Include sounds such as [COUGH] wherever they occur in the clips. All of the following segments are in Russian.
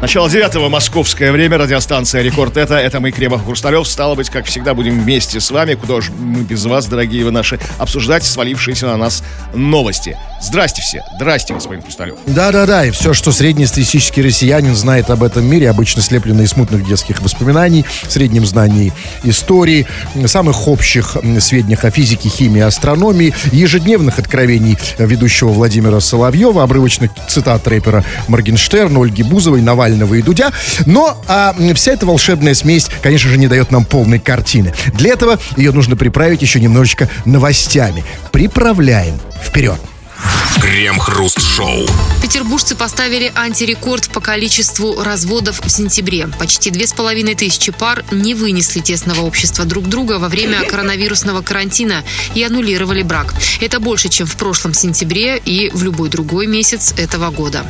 Начало девятого московское время, радиостанция «Рекорд» это, это мы, Кремов Хрусталев. Стало быть, как всегда, будем вместе с вами, куда же мы без вас, дорогие вы наши, обсуждать свалившиеся на нас новости. Здрасте все, здрасте, господин Хрусталев. Да-да-да, и все, что среднестатистический россиянин знает об этом мире, обычно слеплено из смутных детских воспоминаний, среднем знании истории, самых общих сведениях о физике, химии, астрономии, ежедневных откровений ведущего Владимира Соловьева, обрывочных цитат рэпера Моргенштерна, Ольги Бузовой, Навального и Дудя. Но а, вся эта волшебная смесь, конечно же, не дает нам полной картины. Для этого ее нужно приправить еще немножечко новостями. Приправляем. Вперед! Крем-хруст-шоу. Петербуржцы поставили антирекорд по количеству разводов в сентябре. Почти две с половиной тысячи пар не вынесли тесного общества друг друга во время коронавирусного карантина и аннулировали брак. Это больше, чем в прошлом сентябре и в любой другой месяц этого года.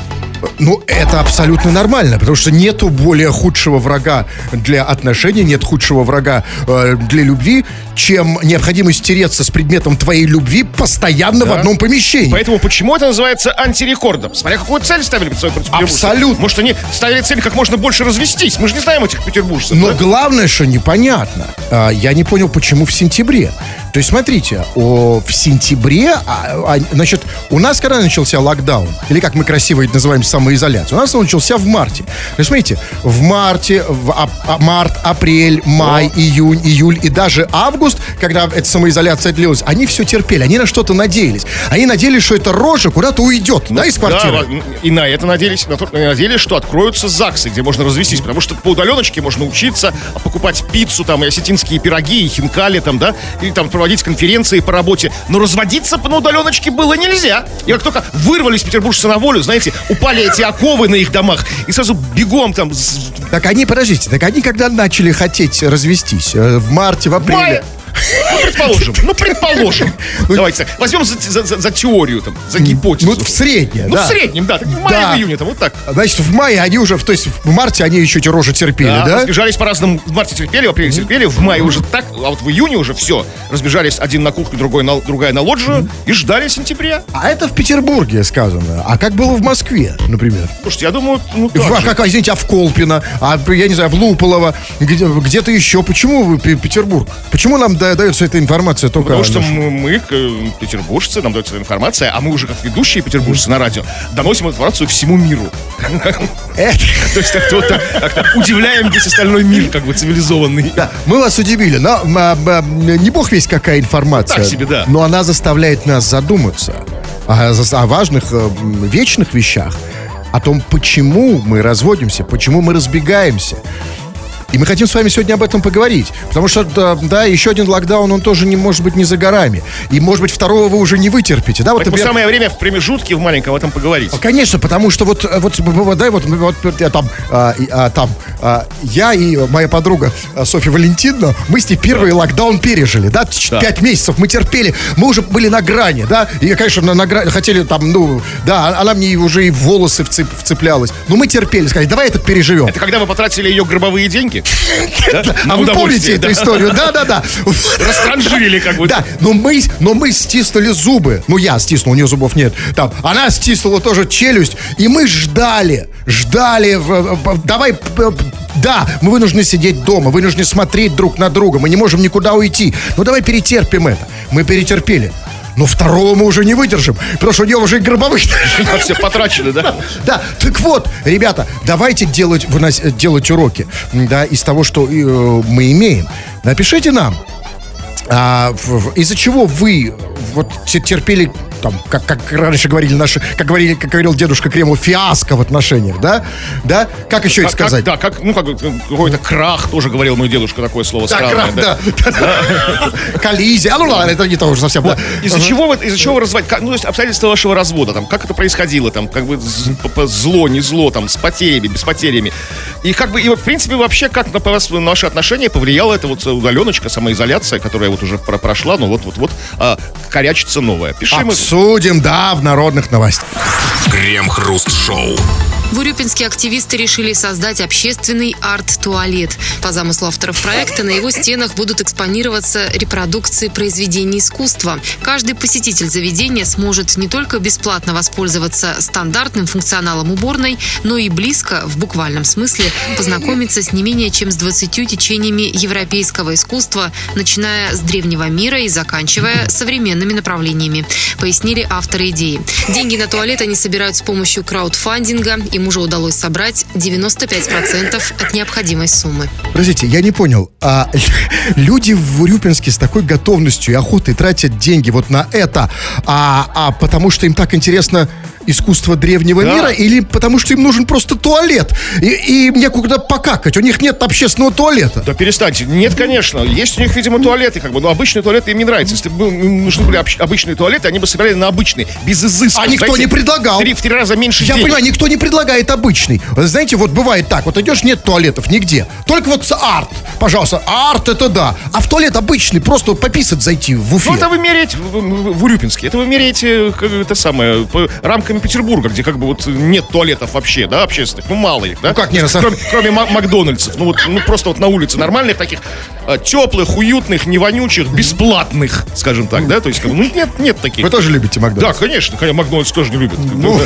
Ну, это абсолютно нормально, потому что нету более худшего врага для отношений, нет худшего врага э, для любви, чем необходимость тереться с предметом твоей любви постоянно да. в одном помещении. Поэтому почему это называется антирекордом? Смотря какую цель ставили перед собой Абсолютно. Может, они ставили цель как можно больше развестись? Мы же не знаем этих петербуржцев. Но да? главное, что непонятно. А, я не понял, почему в сентябре. То есть, смотрите, о, в сентябре, а, а, значит, у нас когда начался локдаун, или как мы красиво это называем самоизоляцию, у нас он начался в марте. То есть, смотрите, в марте, в а, а, март, апрель, май, О. июнь, июль и даже август, когда эта самоизоляция длилась, они все терпели, они на что-то надеялись. Они надеялись, что эта рожа куда-то уйдет, ну, да, из квартиры. Да, и на это надеялись, на то, надеялись, что откроются ЗАГСы, где можно развестись, потому что по удаленочке можно учиться, покупать пиццу, там, и осетинские пироги, и хинкали, там, да, или там проводить конференции по работе. Но разводиться на удаленочке было нельзя. И как только вырвались петербуржцы на волю, знаете, упали эти оковы на их домах, и сразу бегом там... Так они, подождите, так они когда начали хотеть развестись? Э, в марте, в апреле? Мая. Ну, предположим. Ну, предположим. Ну, Давайте так. Возьмем за, за, за, за теорию, там, за гипотезу. Ну, в среднем, Ну, да. в среднем, да. Так, в мае, да. в июне, там, вот так. Значит, в мае они уже, то есть в марте они еще эти рожи терпели, да? да? разбежались по-разному. В марте терпели, в апреле терпели, в мае уже так, а вот в июне уже все. Разбежались один на кухню, другой на, другая на лоджию и ждали сентября. А это в Петербурге сказано. А как было в Москве, например? Слушайте, я думаю, ну, так а, как, извините, а в Колпино, а, я не знаю, в Луполово, где, где-то еще. Почему Петербург? Почему нам дается эта информация? только... Потому что мы, мы, петербуржцы, нам дается информация, а мы уже как ведущие петербуржцы на радио доносим информацию всему миру. [LAUGHS] [LAUGHS] То есть как-то удивляем весь остальной мир, как бы цивилизованный. Да, мы вас удивили, но не бог весь какая информация. Так себе, да. Но она заставляет нас задуматься о важных, э, вечных вещах о том, почему мы разводимся, почему мы разбегаемся. И мы хотим с вами сегодня об этом поговорить. Потому что, да, да еще один локдаун, он тоже не может быть не за горами. И, может быть, второго вы уже не вытерпите. Да, вот, например... самое время в промежутке в маленьком об этом поговорить. Конечно, потому что вот, вот, да, вот, вот я там, а, а, там а, я и моя подруга а, Софья Валентиновна, мы с ней первый да. локдаун пережили, да, да, пять месяцев мы терпели, мы уже были на грани, да, и, конечно, на, на грани, хотели там, ну, да, она мне уже и в волосы вцеп, вцеплялась, но мы терпели, сказали, давай это переживем. Это когда вы потратили ее гробовые деньги? Деньги. [LAUGHS] А вы помните эту историю? Да-да-да. [LAUGHS] Растранжирили как бы. Да, но мы, но мы стиснули зубы. Ну, я стиснул, у нее зубов нет. Там, она стиснула тоже челюсть. И мы ждали, ждали. Давай да, мы вынуждены сидеть дома, вынуждены смотреть друг на друга, мы не можем никуда уйти. Ну давай перетерпим это. Мы перетерпели. Но второго мы уже не выдержим, потому что у него уже и гробовые. [LAUGHS] Все потрачены, да? Да, так вот, ребята, давайте делать, делать уроки, да, из того, что э, мы имеем. Напишите нам, а, из-за чего вы вот терпели там, как, как раньше говорили наши, как говорили, как говорил дедушка Кремов, фиаско в отношениях, да? Да? Как еще как, это сказать? Как, да, как, ну, как какой-то крах тоже говорил мой дедушка, такое слово да, странное. Крах, да. да. [LAUGHS] Коллизия. А ну ладно, это не то уже совсем. Из-за чего из-за чего вы разводите? Ну, то есть обстоятельства вашего развода, там, как это происходило, там, как бы зло, не зло, там, с потерями, без потерями. И как бы, и в принципе, вообще, как на, на ваши отношения повлияла эта вот удаленочка, самоизоляция, которая вот уже прошла, ну вот-вот-вот, а, корячится новая. Пиши Обсудим, да, в народных новостях. Крем-хруст-шоу. В Урюпинске активисты решили создать общественный арт-туалет. По замыслу авторов проекта на его стенах будут экспонироваться репродукции произведений искусства. Каждый посетитель заведения сможет не только бесплатно воспользоваться стандартным функционалом уборной, но и близко, в буквальном смысле, познакомиться с не менее чем с 20 течениями европейского искусства, начиная с древнего мира и заканчивая современными направлениями, пояснили авторы идеи. Деньги на туалет они собирают с помощью краудфандинга. Им уже удалось собрать 95% от необходимой суммы. Подождите, я не понял. А [LAUGHS] люди в Урюпинске с такой готовностью и охотой тратят деньги вот на это, а, а потому что им так интересно искусство древнего Да. мира или потому что им нужен просто туалет и, и им некуда покакать, у них нет общественного туалета. Да перестаньте. Нет, конечно. Есть у них, видимо, туалеты, как бы, но обычные туалеты им не нравятся. Если бы им нужны были обычные туалеты, они бы собирали на обычные, без изыска. А никто знаете, не предлагал. В три, в три раза меньше Я денег. понимаю, никто не предлагает обычный. Знаете, вот бывает так, вот идешь, нет туалетов нигде. Только вот арт, пожалуйста, арт это да. А в туалет обычный, просто пописать зайти в Уфе. Ну, это вы меряете в, в- Урюпинске. Это вы меряете, как это самое, по рамками Петербурга, где как бы вот нет туалетов вообще, да, общественных. Ну, мало их, да? Ну, как не, на самом- Кроме, кроме Ма- Макдональдсов. Ну, вот, ну, просто вот на улице нормальных таких, а, теплых, уютных, не вонючих, бесплатных, скажем так, да? То есть, ну, нет, нет таких. Вы тоже любите Да, Макдональдс? конечно, конечно, Макдональдс тоже не любит. Ну,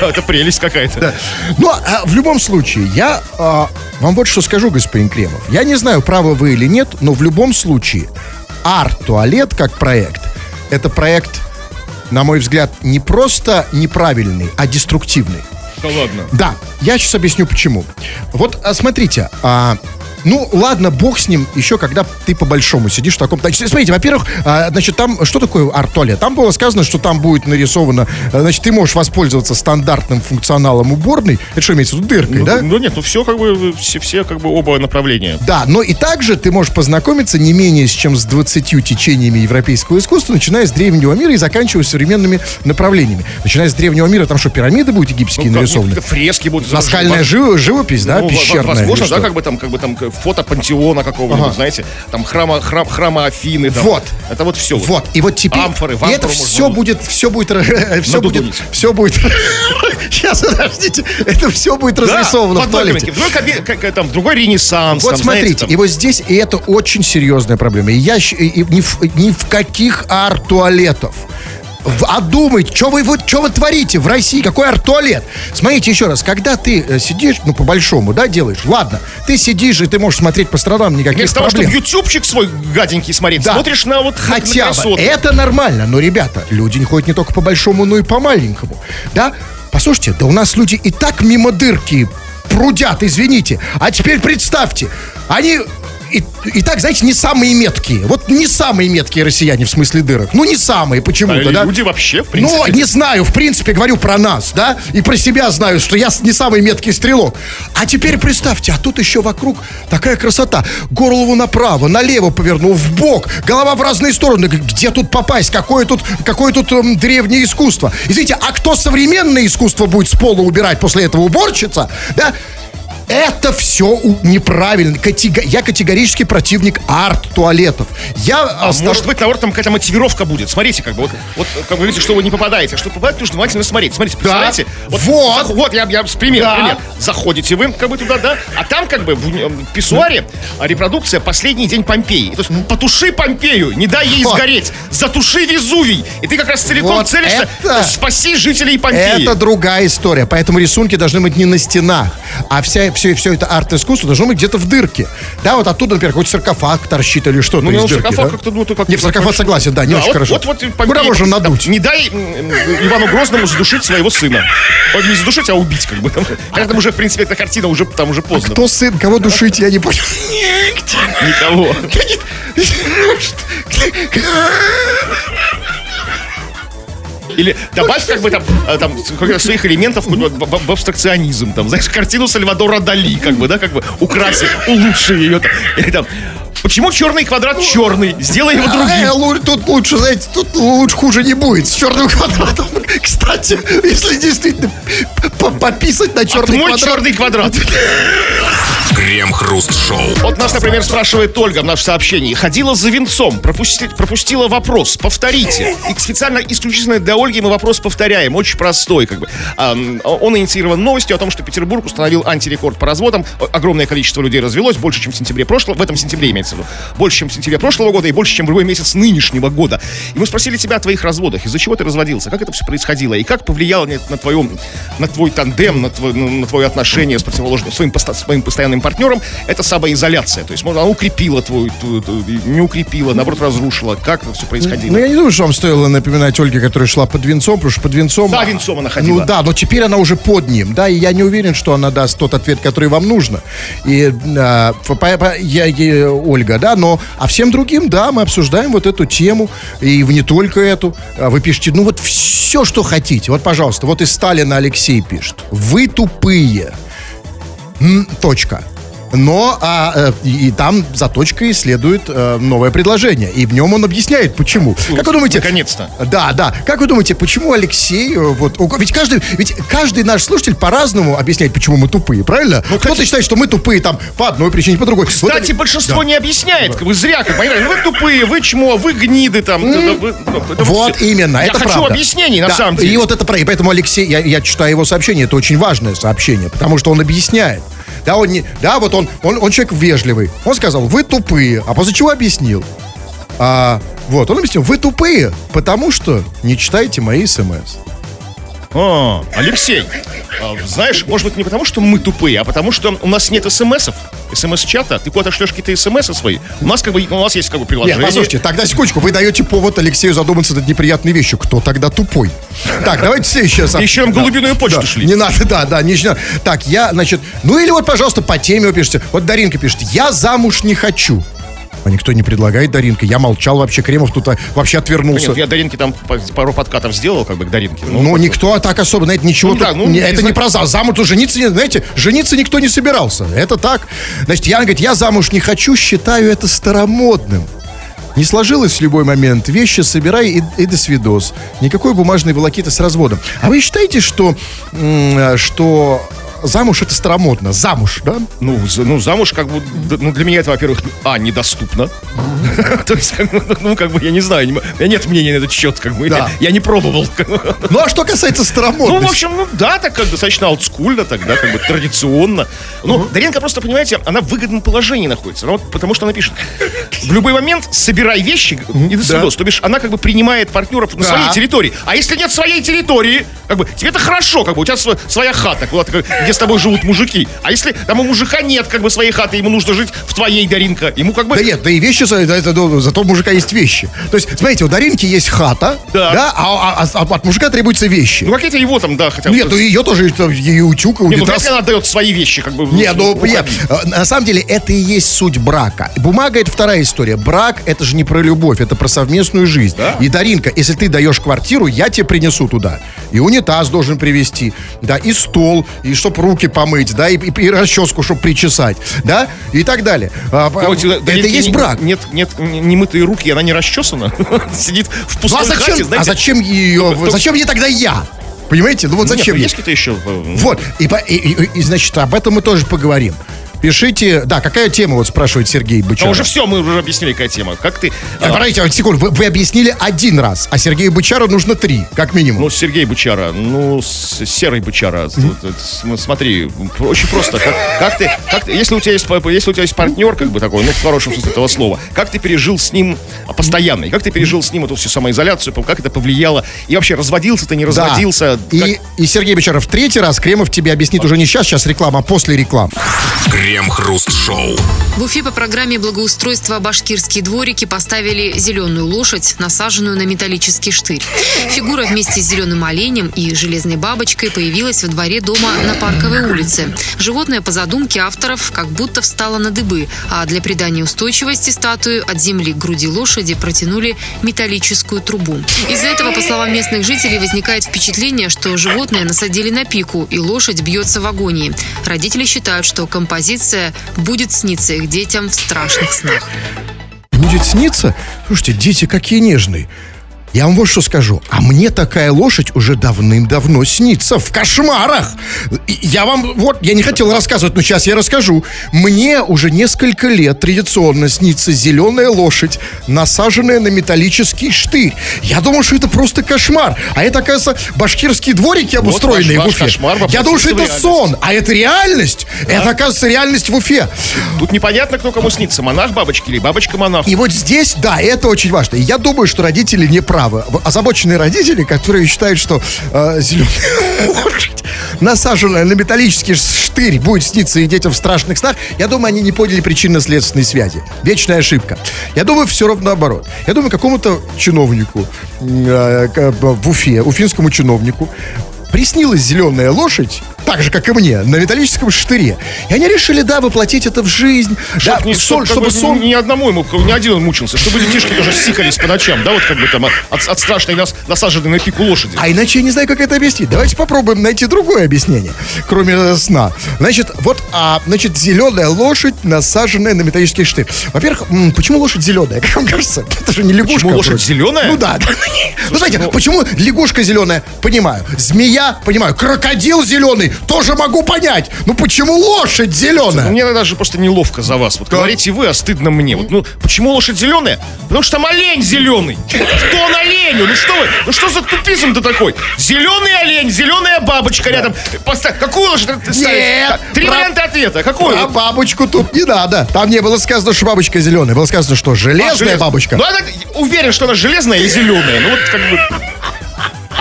Да, это прелесть какая-то. Ну, а в любом случае, я а, вам вот что скажу, господин Кремов. Я не знаю, правы вы или нет, но в любом случае, арт-туалет как проект, это проект, на мой взгляд, не просто неправильный, а деструктивный. Да ладно. Да, я сейчас объясню почему. Вот а, смотрите, а, ну ладно, бог с ним, еще когда ты по-большому сидишь в таком... Значит, смотрите, во-первых, а, значит, там, что такое арт-туалет? Там было сказано, что там будет нарисовано, а, значит, ты можешь воспользоваться стандартным функционалом уборной, это что имеется в виду, дыркой, Ну, да? ну нет, ну все как бы, все, все как бы оба направления. Да, но и также ты можешь познакомиться не менее с чем с 20 течениями европейского искусства, начиная с древнего мира и заканчивая современными направлениями. Начиная с древнего мира, там что, пирамиды будут египетские Ну, нарисованы? ну, фрески будут. Наскальная живопись, да, ну, пещерная? Возможно, да, как бы там, как бы там фото пантеона какого-нибудь, Ага. знаете, там храма, храм, храма Афины. там. Вот. Это вот все. Вот, и вот теперь... Амфоры, и это все будет, все будет, [LAUGHS] все будет, все будет... [LAUGHS] Сейчас, подождите, это все будет разрисовано в туалете. В другой, кабе- как- как там, другой ренессанс. Вот смотрите, и вот здесь, и это очень серьезная проблема. И я ни, в, ни в каких арт-туалетов. А думайте, что вы, вот, что вы творите в России, какой арт-туалет? Смотрите еще раз, когда ты э, сидишь, ну, по-большому, да, делаешь, ладно, ты сидишь, и ты можешь смотреть по сторонам, никаких Вместо того, проблем. чтобы ютубчик свой гаденький смотреть, Да. смотришь на вот Хотя на бы. красоту. Это нормально. Но, ребята, люди не ходят не только по большому, но и по маленькому. Да? Послушайте, да у нас люди и так мимо дырки прудят, извините. А теперь представьте, они и, и так, знаете, не самые меткие. Вот не самые меткие россияне в смысле дырок. Ну, не самые почему-то, А да? люди вообще, в принципе. Ну, не знаю, в принципе, говорю про нас, да? И про себя знаю, что я не самый меткий стрелок. А теперь представьте, а тут еще вокруг такая красота. Голову направо, налево повернул, в бок, голова в разные стороны. Где тут попасть? Какое тут, какое тут эм, древнее искусство? Извините, а кто современное искусство будет с пола убирать после этого уборщица? Да? Это все неправильно. Катего- Я категорически противник арт-туалетов. Я А остав- может быть, наоборот, там какая-то мотивировка будет. Смотрите, как бы вот, вот как вы говорите, что вы не попадаете. А что попадать, нужно внимательно смотреть. Смотрите, представляете? Вот, Вот. зах- вот я, я пример, Да. пример. Заходите вы как бы туда, да, а там как бы в в писсуаре а, репродукция «Последний день Помпеи». То есть потуши Помпею, не дай ей Вот. сгореть, затуши Везувий. И ты как раз целиком Вот целишься, это- спаси жителей Помпеи. Это другая история. Поэтому рисунки должны быть не на стенах, а вся, все, все это арт-искусство должно быть где-то в дырке. Да, вот оттуда, например, какой-то саркофаг торчит или что-то Ну, из ну, дырки. саркофаг да? как-то, ну, как Не, в саркофаг согласен, да, не очень вот, хорошо. Вот, вот, Куда Помпеи, можно там, надуть? не дай Ивану Грозному задушить своего сына. Вот не задушить, а убить, как бы. Там, Когда там уже, в принципе, эта картина уже, там уже поздно. Кто сын, кого душить, я не понял. Никого. Или добавь как бы там, а, там своих элементов в абстракционизм. Там, знаешь, картину Сальвадора Дали, как бы, да, как бы украси, улучши ее. Там. Или там, почему черный квадрат черный? Сделай его Э, другим. лу- тут лучше, знаете, тут лучше хуже не будет с черным квадратом. [LAUGHS] Кстати, если действительно по- пописать на черный Мой квадрат. черный квадрат. Крем-хруст-шоу. Вот нас, например, спрашивает Ольга в нашем сообщении. Ходила за венцом, пропусти- пропустила вопрос. Повторите. И специально, исключительно для Ольги мы вопрос повторяем. Очень простой, как бы. Он инициирован новостью о том, что Петербург установил антирекорд по разводам. Огромное количество людей развелось, больше, чем в сентябре прошлого. В этом сентябре имеется в виду. Больше, чем в сентябре прошлого года и больше, чем в любой месяц нынешнего года. И мы спросили тебя о твоих разводах. Из-за чего ты разводился? Как это все происходило? И как повлияло на, на, твоем, на твой тандем, на, твой, на, твое отношение с противоположным, своим, своим постоянным партнером? Это самоизоляция. То есть, может, она укрепила твою, твою- твою- не укрепила, наоборот, разрушила. Как это все происходило? Ну, я не думаю, что вам стоило напоминать Ольге, которая шла под венцом, потому что под венцом... За венцом она ходила. Ну да, но теперь она уже под ним, да, и я не уверен, что она даст тот ответ, который вам нужно. И а, по- по- я, я- Ольга, да, но а всем другим, да, мы обсуждаем вот эту тему, и в- не только эту. А Вы пишете, ну вот все, что хотите. Вот, пожалуйста, вот из Сталина Алексей пишет. Вы тупые. М, точка. Но а, э, и, и там за точкой следует э, новое предложение. И в нем он объясняет, почему. Как вы думаете? Наконец-то. Да, да. Как вы думаете, почему Алексей... э, Вот, ведь, каждый, ведь каждый наш слушатель по-разному объясняет, почему мы тупые, правильно? Кто-то считает, что мы тупые там по одной причине, по другой. Вот Кстати, они- большинство Да. не объясняет. Бы зря, как говорят, вы тупые, вы чмо, вы гниды там. Да, вы- ну, это Вот всё. именно, Я это хочу правда. объяснений, на Да, самом деле. И вот это правда. И поэтому Алексей, я, я читаю его сообщение, это очень важное сообщение, потому что он объясняет. Да, он не, да, вот он, он, он человек вежливый. Он сказал, вы тупые, а после чего объяснил? А, вот, он объяснил, вы тупые, потому что не читаете мои смс. А, Алексей, знаешь, может быть не потому, что мы тупые, а потому что у нас нет смсов, смс-чата. Ты куда-то шлешь какие-то смс свои. У нас как бы, у нас есть как бы Нет, приложение. послушайте, тогда секундочку, вы даете повод Алексею задуматься над неприятной вещью. Кто тогда тупой? Так, давайте следующее сообщение. Еще нам голубиную почту шли. Не надо, да, да, не. Так, я, значит, ну или вот, пожалуйста, по теме вы пишите. Вот Даринка пишет, я замуж не хочу. А никто не предлагает Даринка. Я молчал вообще, Кремов тут а, вообще отвернулся. Нет, я Даринке там пару подкатов сделал, как бы к Даринке. Ну, Ну, никто так особо, знаете, ничего Ну, да, тут- ну, не- не это знаю. не про за- замуж, жениться, не- знаете, жениться никто не собирался. Это так. Значит, Яна говорит, я замуж не хочу, считаю это старомодным. Не сложилось в любой момент, вещи собирай и, и до свидос. Никакой бумажной волокиты с разводом. А вы считаете, что, м, что замуж это старомодно? Замуж, да? Ну, за- ну, замуж, как бы, ну, для меня это, во-первых, а, недоступно. [LAUGHS] То есть, как бы, ну, как бы, я не знаю, у меня нет мнения на этот счет, как бы, я не пробовал. Ну, а что касается Ну, старомодности? в общем, ну да, так как достаточно олдскульно тогда, как бы традиционно. Ну, Даренко просто, понимаете, она в выгодном положении находится. Вот потому что она пишет, в любой момент собирай вещи и до свидос. То бишь, она как бы принимает партнеров на своей территории. А если нет своей территории, как бы, тебе это хорошо, как бы, у тебя сво- своя хата, куда ты, где с тобой живут мужики. А если там у мужика нет, как бы, своей хаты, ему нужно жить в твоей, Даринка, ему как бы... Да нет, да и вещи, за- это, это, ну, зато у мужика есть вещи. То есть, смотрите, у Даринки есть хата, Да. а, а- а от мужика требуются вещи. Ну, какие-то его там, да, хотя бы... Нет, ну ее тоже это, ее утюг, ну, унитаз. вряд ли она отдает свои вещи, как бы. Не, ну, нет, э, на самом деле это и есть суть брака. Бумага это вторая история. Брак это же не про любовь, это про совместную жизнь. И Даринка, если ты даешь квартиру, я тебе принесу туда. И унитаз должен привезти, да, и стол, и чтоб руки помыть, да, и, и, и расческу, чтобы причесать, да, и так далее. А, Давайте, это есть не- брак. Нет, нет, немытые руки, и она не расчесана. [LAUGHS] Сидит в Ну, пустой а зачем, хате, а знаете. зачем ее, Ну, зачем ей тогда я? Понимаете? Ну вот Нет, зачем ну, ей? есть какие-то еще... э, Вот, и, и- и- и, значит, об этом мы тоже поговорим. Пишите, да, какая тема, вот спрашивает Сергей А Бычаров. уже все, мы уже объяснили, какая тема. Как ты... А, а, Подождите, а, секунду, вы, вы объяснили один раз, а Сергею Бычару нужно три, как минимум. Ну, Сергей Бычара, ну, с- Серый Бычара, с- смотри, очень просто. Как, как ты, как ты, если у тебя есть, если у тебя есть партнер, как бы такой, ну, в хорошем смысле этого слова, как ты пережил с ним а, постоянно, и как ты пережил с ним эту всю самоизоляцию, как это повлияло, и вообще разводился ты, не Да. разводился, И, как- и Сергей Бычаров в третий раз Кремов тебе объяснит уже не сейчас, сейчас реклама, а после рекламы. Крем-хруст-шоу. В Уфе по программе благоустройства «Башкирские дворики» поставили зеленую лошадь, насаженную на металлический штырь. Фигура вместе с зеленым оленем и железной бабочкой появилась во дворе дома на Парковой улице. Животное по задумке авторов как будто встало на дыбы, а для придания устойчивости статуи от земли к груди лошади протянули металлическую трубу. Из-за этого, по словам местных жителей, возникает впечатление, что животное насадили на пику, и лошадь бьется в агонии. Родители считают, что композиция будет сниться их детям в страшных снах. Будет сниться? Слушайте, дети какие нежные. Я вам вот что скажу. А мне такая лошадь уже давным-давно снится в кошмарах. Я вам, вот, я не хотел рассказывать, но сейчас я расскажу. Мне уже несколько лет традиционно снится зеленая лошадь, насаженная на металлический штырь. Я думал, что это просто кошмар. А это, оказывается, башкирские дворики обустроенные ваш- в Уфе. кошмар Я думал, что это в сон, а это реальность. Это, оказывается, реальность в Уфе. Тут непонятно, кто кому снится. Монах бабочки или бабочка-монах. И вот здесь, да, это очень важно. И я думаю, что родители не правы. В- Озабоченные родители, которые считают, что э, зеленая [LAUGHS] лошадь, насаженная на металлический штырь, будет сниться и детям в страшных снах, я думаю, они не поняли причинно-следственной связи. Вечная ошибка. Я думаю, все равно наоборот. Я думаю, какому-то чиновнику э, к- в Уфе, уфинскому чиновнику, приснилась зеленая лошадь, так же, как и мне, на металлическом штыре. И они решили, да, воплотить это в жизнь. да, Чтоб не- чтоб, чтобы как бы, сон ни одному ему, ни один он мучился, чтобы детишки тоже сикались по ночам, да, вот как бы там от, от страшной нас, насаженной на пику лошади. А иначе я не знаю, как это объяснить. Давайте попробуем найти другое объяснение, кроме сна. Значит, вот, а, значит, зеленая лошадь, насаженная на металлический штырь. Во-первых, почему лошадь зеленая? [LAUGHS] Как вам кажется? Это же не лягушка. Почему лошадь вроде. зеленая? Ну да. [LAUGHS] Ну, знаете, почему лягушка зеленая? Понимаю. Змея? Понимаю. Крокодил зеленый? Тоже могу понять. Ну, почему лошадь зеленая? Мне даже просто неловко за вас. Вот говорите вы, а стыдно мне. Вот, ну, почему лошадь зеленая? Потому что там олень зеленый. Кто он оленю? Ну что вы? Ну что за тупизм-то такой? Зеленый олень, зеленая бабочка рядом. Поставь. Какую лошадь ты? Нет, Три про- варианта ответа. Какую? А бабочку тут не надо. Там не было сказано, что бабочка зеленая. Было сказано, что А, железная желез- бабочка. Ну, она уверен, что она железная или зеленая. Ну, вот как бы...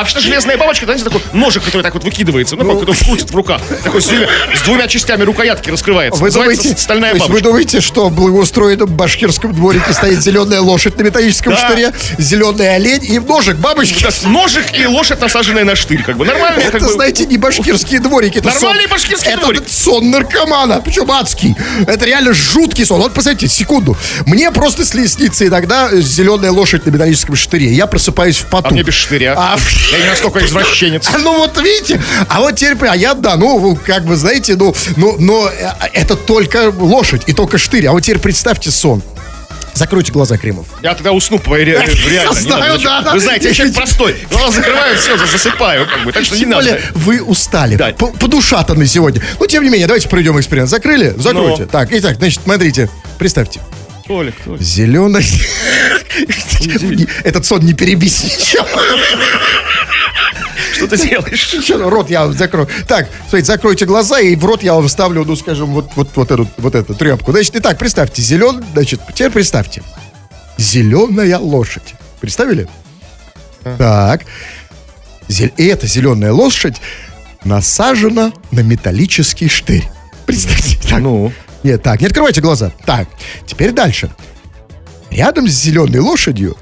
А что железная бабочка, знаете, такой ножик, который так вот выкидывается, ну, как он крутит в руках. Такой с, с двумя частями рукоятки раскрывается. Вы Называется думаете, стальная есть вы бабочка. думаете, что в благоустроенном башкирском дворике стоит зеленая лошадь на металлическом Да. штыре, зеленый олень и ножик бабочки? Да, Ножик и лошадь, насаженная на штырь, как бы нормально. Это, как бы, знаете, не башкирские дворики. Это Нормальный сон- башкирский это дворик. сон наркомана, причем адский. Это реально жуткий сон. Вот, посмотрите, секунду. Мне просто снится иногда зеленая лошадь на металлическом штыре. Я просыпаюсь в поту. А мне без штыря. А, Я не настолько извращенец. А, [LAUGHS] Ну вот видите, а вот теперь, а я, да, ну, как бы, знаете, ну, ну, но э, это только лошадь и только штырь. А вот теперь представьте сон. Закройте глаза, Кремов. Я тогда усну по ре- [LAUGHS] реально. Я знаю, да, да. Вы знаете, я человек простой. Глаза закрываю, все, засыпаю, как бы. Так что не надо. вы устали, Да. по- подушатаны сегодня. Ну, тем не менее, давайте проведем эксперимент. Закрыли? Закройте. Ну. Так, итак, значит, смотрите, представьте. Толик, Толик. Зеленый... Этот сон не перебить ничем. Что ты делаешь? Чё, Рот я вам закрою. Так, смотрите, закройте глаза, и в рот я вам вставлю, ну, скажем, вот, вот, вот, эту, вот эту тряпку. Значит, итак, представьте, зеленый, значит, теперь представьте. Зеленая лошадь. Представили? Так. Зель- И эта зеленая лошадь насажена на металлический штырь. Представьте. Так. Ну? Нет, так, не открывайте глаза. Так, теперь дальше. Рядом с зеленой лошадью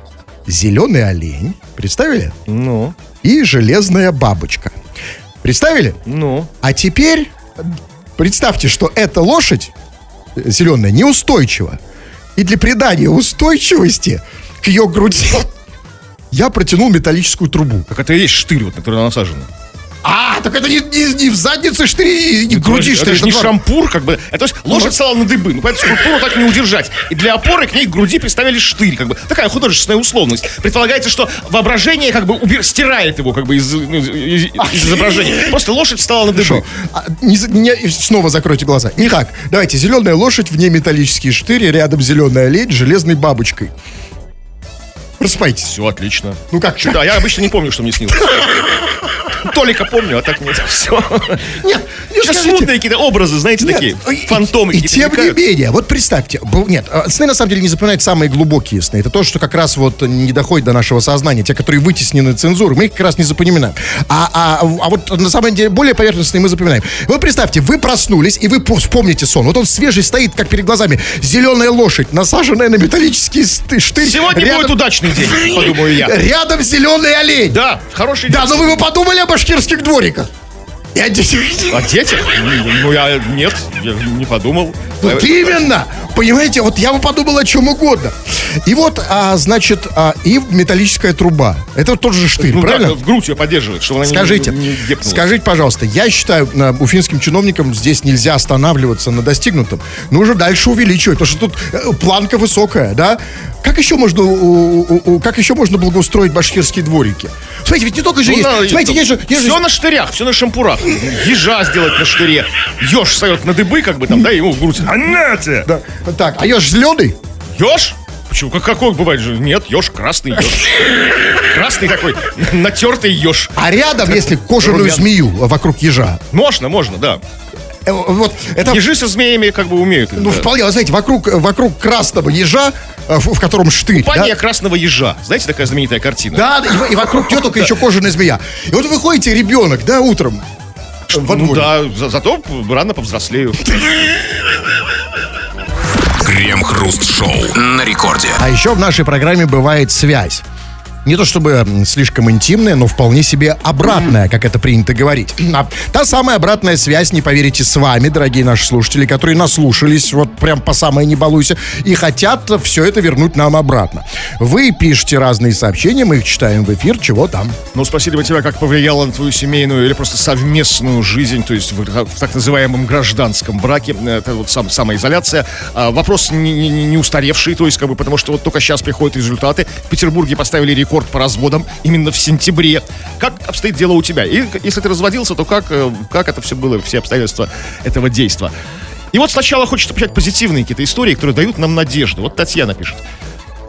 зеленый олень. Представили? Ну? И железная бабочка. Представили? Ну? А теперь представьте, что эта лошадь э, зеленая неустойчива. И для придания устойчивости к ее груди [LAUGHS] я протянул металлическую трубу. Так это и есть штырь, вот, на который она насажена. А, так это не, не- не в заднице штыри, не в груди это штыри. же не это шампур, как бы. Это, то есть лошадь стала на дыбы. Ну, поэтому скульптуру так не удержать. И для опоры к ней к груди приставили штырь, как бы. Такая художественная условность. Предполагается, что воображение как бы убер- стирает его, как бы, из, ну, из- из- из изображения. [LAUGHS] Просто лошадь стала на дыбы. А, не не- снова закройте глаза. Итак, давайте. Зеленая лошадь, вне металлические штыри, рядом зеленая олень с железной бабочкой. Просыпайтесь. Все отлично. Ну как? Да, я обычно не помню, что мне снилось. [LAUGHS] [LAUGHS] Толика помню, а так нет. [LAUGHS] Все. Нет, не Сейчас скажите. смутные какие-то образы, знаете, Нет, такие. и- Фантомы И, какие-то тем не менее, вот представьте, был- нет, а, сны на самом деле не запоминают самые глубокие сны. Это то, что как раз вот не доходит до нашего сознания. Те, которые вытеснены цензурой, мы их как раз не запомиаем. А, а, а вот на самом деле более поверхностные мы запоминаем. Вот представьте, вы проснулись, и вы по- вспомните сон. Вот он свежий стоит, как перед глазами. Зеленая лошадь, насаженная на металлический штырь. Сегодня Рядом- будет удачный день, подумаю я. Рядом зеленый олень. Да, хороший Да, день. но вы бы подумали башкирских двориках. И о детях. О детях? Ну, я нет, я не подумал. Вот именно! Понимаете, вот я бы подумал о чем угодно. И вот, а, значит, а, и металлическая труба. Это тот же штырь, Ну, правильно? да, в грудь ее поддерживает, чтобы она не- Скажите, не, не скажите, пожалуйста, я считаю, на- уфимским чиновникам здесь нельзя останавливаться на достигнутом. Нужно дальше увеличивать, потому что тут э, планка высокая, да? Как еще можно, у- у- у- как еще можно благоустроить башкирские дворики? Смотрите, ведь не только же Ну, есть. да, Смотрите, есть же, есть же- все на штырях, все на шампурах. Ежа сделать на штыре. Еж встает на дыбы, как бы там, да, и ему в грудь. А нате! Да. Так, а еж зеленый? Еж? Почему? Как, какой бывает же? Нет, еж, красный еж. Красный такой, натертый еж. А рядом, если кожаную Румян. змею вокруг ежа. Можно, можно, да. Э, Вот это Ежи со змеями как бы умеют. Ну, да. вполне, вы знаете, вокруг, вокруг красного ежа, э, в, в котором штырь. да? Компания красного ежа. Знаете, такая знаменитая картина? Да, и, и вокруг нее только [LAUGHS] еще кожаная змея. И вот вы ходите, ребенок, да, утром. во Ну дворе. да, за- зато рано повзрослею. [LAUGHS] Крем-хруст-шоу на рекорде. А еще в нашей программе бывает связь. Не то чтобы слишком интимная, но вполне себе обратная, как это принято говорить. [CLEARS THROAT] А та самая обратная связь, не поверите, с вами, дорогие наши слушатели, которые наслушались, вот прям по самое не балуйся, и хотят все это вернуть нам обратно. Вы пишете разные сообщения, мы их читаем в эфир, чего там. Ну, спросили бы тебя, как повлияло на твою семейную или просто совместную жизнь, то есть в, в так называемом гражданском браке, э, это вот сам, самоизоляция. А, вопрос не, не- не устаревший, то есть как бы потому что вот только сейчас приходят результаты. В Петербурге поставили рекорд по разводам именно в сентябре. Как обстоит дело у тебя? И если ты разводился, то как, э, как это все было, все обстоятельства этого действа? И вот сначала хочется почитать позитивные какие-то истории, которые дают нам надежду. Вот Татьяна пишет.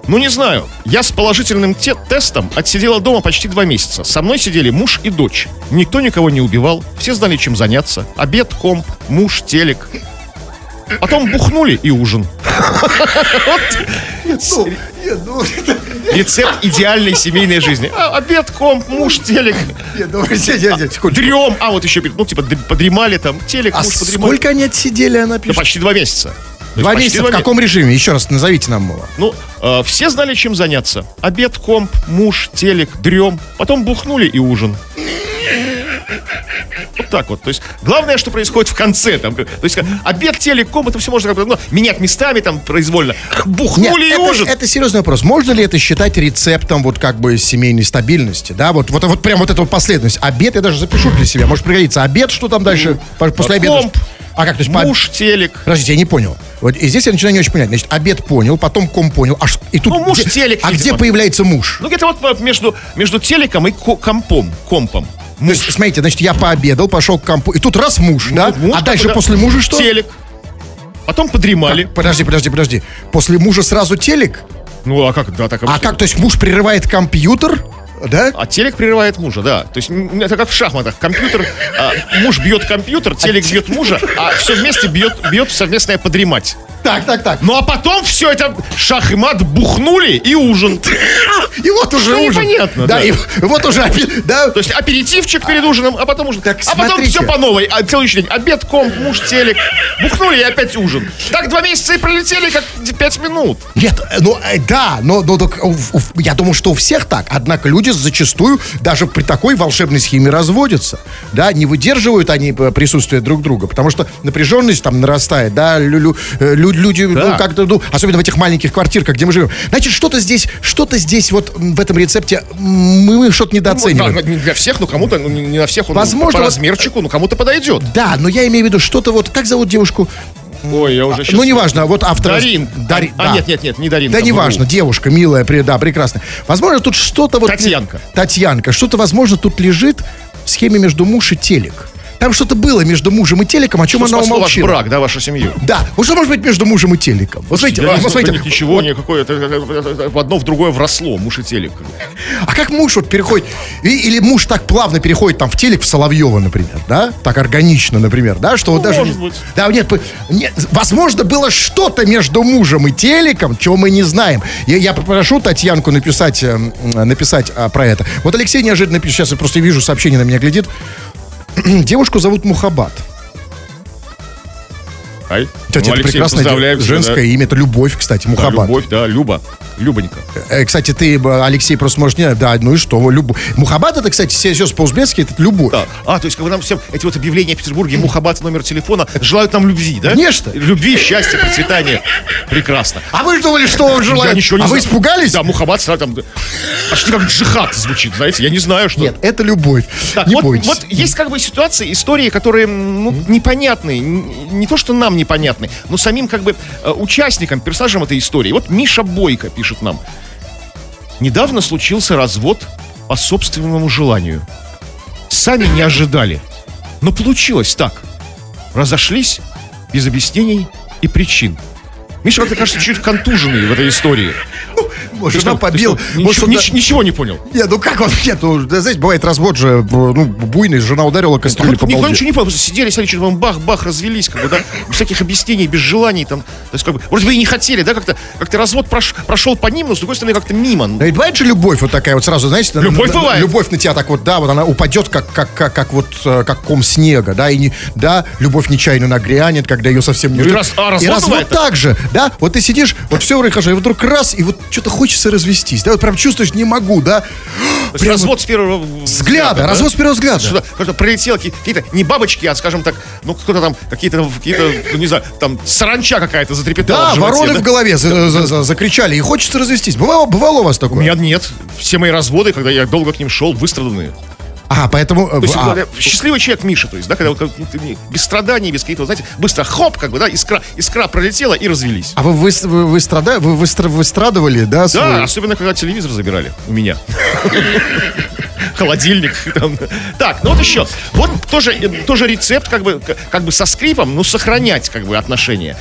Ну, не знаю. Я с положительным те- тестом отсидела дома почти два месяца. Со мной сидели муж и дочь. Никто никого не убивал. Все знали, чем заняться. Обед, комп, муж, телек. Потом бухнули и ужин. [LAUGHS] ну, [LAUGHS] Рецепт идеальной семейной жизни. А, обед, комп, муж, телек. [LAUGHS] Дрем. А, вот еще, ну, типа, подремали там. Телек, А муж, подремали. сколько они отсидели, она Да пишет? почти два месяца. То Два месяца в каком режиме? Еще раз назовите нам его. Ну, э, все знали, чем заняться. Обед, комп, муж, телек, дрем. Потом бухнули и ужин. Вот так вот. То есть, главное, что происходит в конце. Там, то есть, обед, телек, комп, это все можно ну, менять местами там произвольно. Бухнули и это, ужин. это серьезный вопрос. Можно ли это считать рецептом вот как бы семейной стабильности? Да, вот, вот, вот прям вот эта вот последовательность. Обед я даже запишу для себя. Может пригодится. Обед, что там дальше? По- После обеда. комп, А как, то есть по- Муж, телек. Подождите, я не понял. Вот и здесь я начинаю не очень понять. Значит, обед понял, потом ком понял. А, и тут Ну, муж, где- телек, А где видимо. появляется муж? Ну, где-то вот между, между телеком и ко- компом. Компом. То есть, смотрите, значит, я пообедал, пошел к компу, и тут раз муж, да? Муж а дальше да, после мужа что? Телек. Потом подремали. Подожди, подожди, подожди. После мужа сразу телек? Ну, а как, да, так А как, то есть муж прерывает компьютер, да? А телек прерывает мужа, да. То есть это как в шахматах. Компьютер, а, муж бьет компьютер, телек бьет мужа, а все вместе бьет, бьет совместное подремать. Так, так, так. Ну а потом все это шах и мат бухнули и ужин. И вот уже Что ужин. непонятно, Да, да. и вот уже, да. То есть аперитивчик перед ужином, а потом ужин. Так, а потом смотрите. все по новой. А, целый день. Обед, комп, муж, телек. Бухнули и опять ужин. Так два месяца и пролетели, как пять минут. Нет, э, ну э, да, но, но так, я думаю, что у всех так. Однако люди зачастую даже при такой волшебной схеме разводятся. Да, не выдерживают они э, присутствие друг друга, потому что напряженность там нарастает, да, лю- лю- э, лю- люди, ну, Да. как-то, ну, особенно в этих маленьких квартирках, где мы живем. Значит, что-то здесь, что-то здесь вот в этом рецепте мы, мы что-то недооцениваем. Ну, да, не для всех, ну кому-то, ну, не на всех он Возможно, по размерчику, ну кому-то подойдет. Да, но я имею в виду что-то вот, как зовут девушку? Ой, я уже Ну, неважно, вот автор... Дарин. Дари- А, да. нет, нет, нет, не Дарин. Да там, неважно, девушка, милая, при- да, прекрасная. Возможно, тут что-то вот... Татьянка. Татьянка. Что-то, возможно, тут лежит в схеме между муж и телек. Там что-то было между мужем и телеком, о чем Что она спасло ваш брак, да, вашу семью? Да, вот что может быть между мужем и телеком? Вот смотрите, Я а, не вот смотрите, нет ничего, никакое, в одно в другое вросло, муж и телек. а как муж вот переходит, или муж так плавно переходит там в телек в Соловьева, например, да? Так органично, например, да? Что вот Ну, даже... может быть. Да, нет, нет, возможно, было что-то между мужем и телеком, чего мы не знаем. Я, я попрошу Татьянку написать, э, м, написать а, про это. Вот Алексей неожиданно пишет, сейчас я просто вижу сообщение на меня глядит. [CLEARS THROAT] Девушку зовут Мухабат. Ай. Кстати, Ну, это прекрасное женское да. имя, это Любовь, кстати, Да, Мухаббат. любовь, да, Люба. Любонька. Э, Кстати, ты, э, Алексей, просто может не... Да, ну и что? Любовь. Мухаббат это, кстати, сейчас по-узбекски, это любовь. Да. А, то есть, как бы нам всем эти вот объявления в Петербурге, Мухаббат, номер телефона, желают нам любви, да? Конечно. Любви, счастья, процветания. Прекрасно. А вы думали, что он желает? Я ничего не а вы знаю. испугались? Да, Мухаббат сразу там... Почти как джихад звучит, знаете, я не знаю, что... Нет, это любовь. Так, не вот, бойтесь. вот есть как бы ситуации, истории, которые ну, непонятные. Не то, что нам непонятны, но самим как бы э, участникам, персонажам этой истории. Вот Миша Бойко пишет нам. Недавно случился развод по собственному желанию. Сами не ожидали. Но получилось так. Разошлись без объяснений и причин. Миша, как-то кажется, чуть контуженный в этой истории. Может, жена что, ты побил. что, Может, ничего, он- нич- ничего не понял. Нет, ну как он? Нет, ну, да, знаете, бывает развод же, ну, буйный, жена ударила кастрюлей вот по никто ничего не понял, просто сидели, смотрели, что там бах-бах, развелись, как бы, да, без всяких объяснений, без желаний, там, то есть, как бы, вроде бы и не хотели, да, как-то, как-то развод прош- прошел по ним, но, с другой стороны, как-то мимо. Да ведь бывает же любовь вот такая вот сразу, знаете, на- Любовь на- бывает. Любовь на тебя так вот, да, вот она упадет, как, как, как, как вот, э, как ком снега, да, и не, да, любовь нечаянно нагрянет, когда ее совсем не Ну и раз- а и развод развод бывает? так же, да, вот ты сидишь, вот все вроде хорошо, и вдруг раз, и вот что-то хочется развестись, да, вот прям чувствуешь, не могу, да, прям развод с первого взгляда, да? развод с первого взгляда. Что-то, как-то прилетело какие- какие-то не бабочки, а, скажем так, ну, кто-то там, какие-то, какие-то, ну, не знаю, там, саранча какая-то затрепетала Да, в животе, вороны да? в голове за- за- за- закричали, и хочется развестись. Бывало, бывало у вас У такое? меня нет. Все мои разводы, когда я долго к ним шел, выстраданные. А, поэтому... э, То есть, а, счастливый человек Миша, то есть, да, когда вот, без страданий, без каких-то, знаете, быстро хоп, как бы, да, искра, искра пролетела и развелись. а вы, вы, вы, вы, страда- вы выстра- выстрадывали, да, Да, свой- особенно когда телевизор забирали у меня. [LAUGHS] Холодильник. там. Так, ну вот еще. Вот тоже, э, тоже рецепт, как бы, как бы со скрипом, ну, сохранять, как бы, отношения.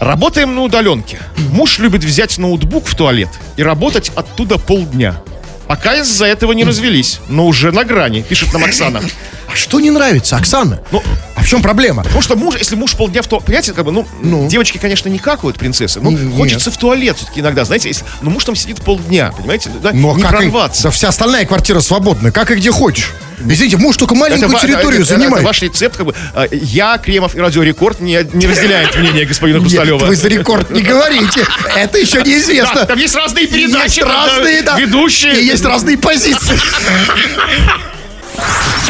Работаем на удаленке. Муж любит взять ноутбук в туалет и работать оттуда полдня. Пока из-за этого не развелись, но уже на грани, пишет нам Оксана. А что не нравится, Оксана? Ну, а в чем проблема? Потому что муж, если муж полдня в туалет, понимаете, как бы, ну, Ну. девочки, конечно, не какают, принцессы, но Н- хочется в туалет все-таки иногда, знаете, если, но муж там сидит полдня, понимаете, да, Но не как и- прорваться. да вся остальная квартира свободна, как и где хочешь. Извините, муж только маленькую ва- территорию это- занимает. это ваш рецепт, как бы. а, Я, Кремов и Радио Рекорд не, не разделяют мнение господина Нет, Хрусталева. вы за рекорд не говорите. Это еще неизвестно. Да, там есть разные передачи, Есть разные, да. ведущие. И есть разные позиции. [LAUGHS]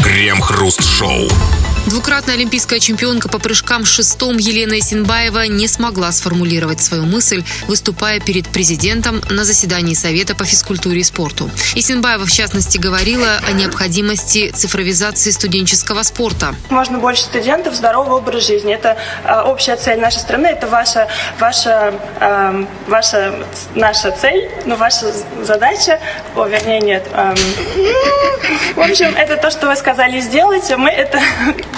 Крем-хруст-шоу. Двукратная олимпийская чемпионка по прыжкам шестом Елена Исенбаева не смогла сформулировать свою мысль, выступая перед президентом на заседании Совета по физкультуре и спорту. Исенбаева, в частности, говорила о необходимости цифровизации студенческого спорта. Можно больше студентов, здоровый образ жизни. Это э, общая цель нашей страны, это ваша, ваша, эм, ваша, наша цель, но ваша задача, о, вернее, нет. эм, [LAUGHS] в общем, это то, что вы сказали сделать, а мы это